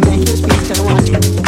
make this beat I want.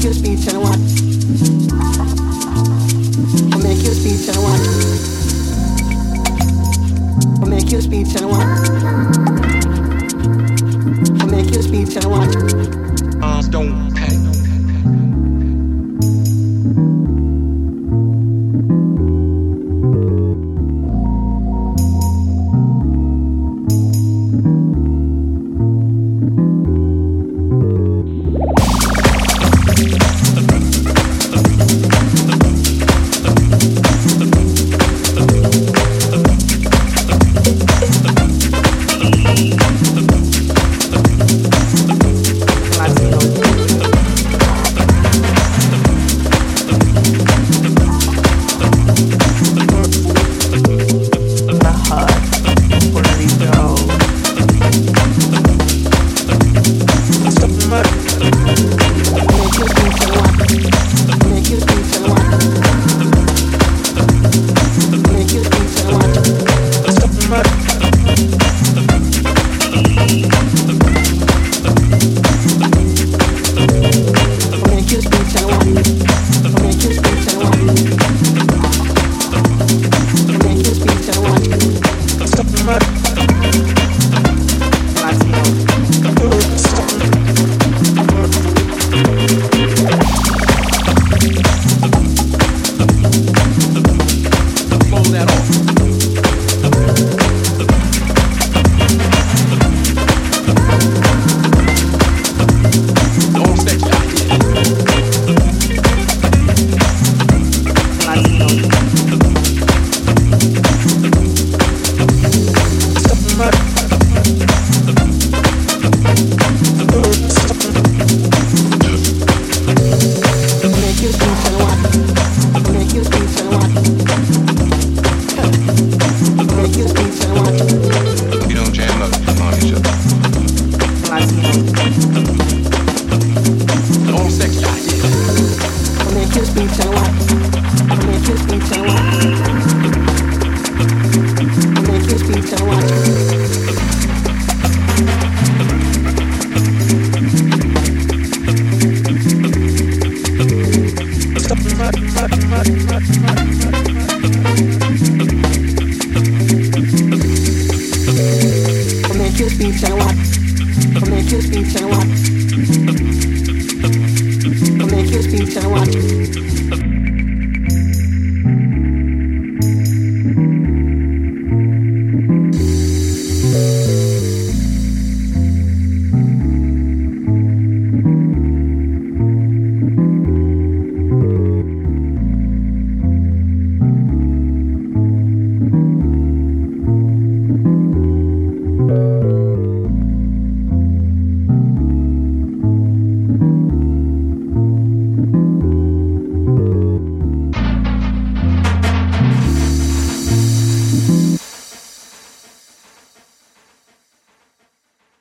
make you speech and watch. I make you speech and watch. I make you speech and watch. I make you speech and watch. Eyes don't pay. Thank you. Come make you speak and watch. Come make you speak and watch.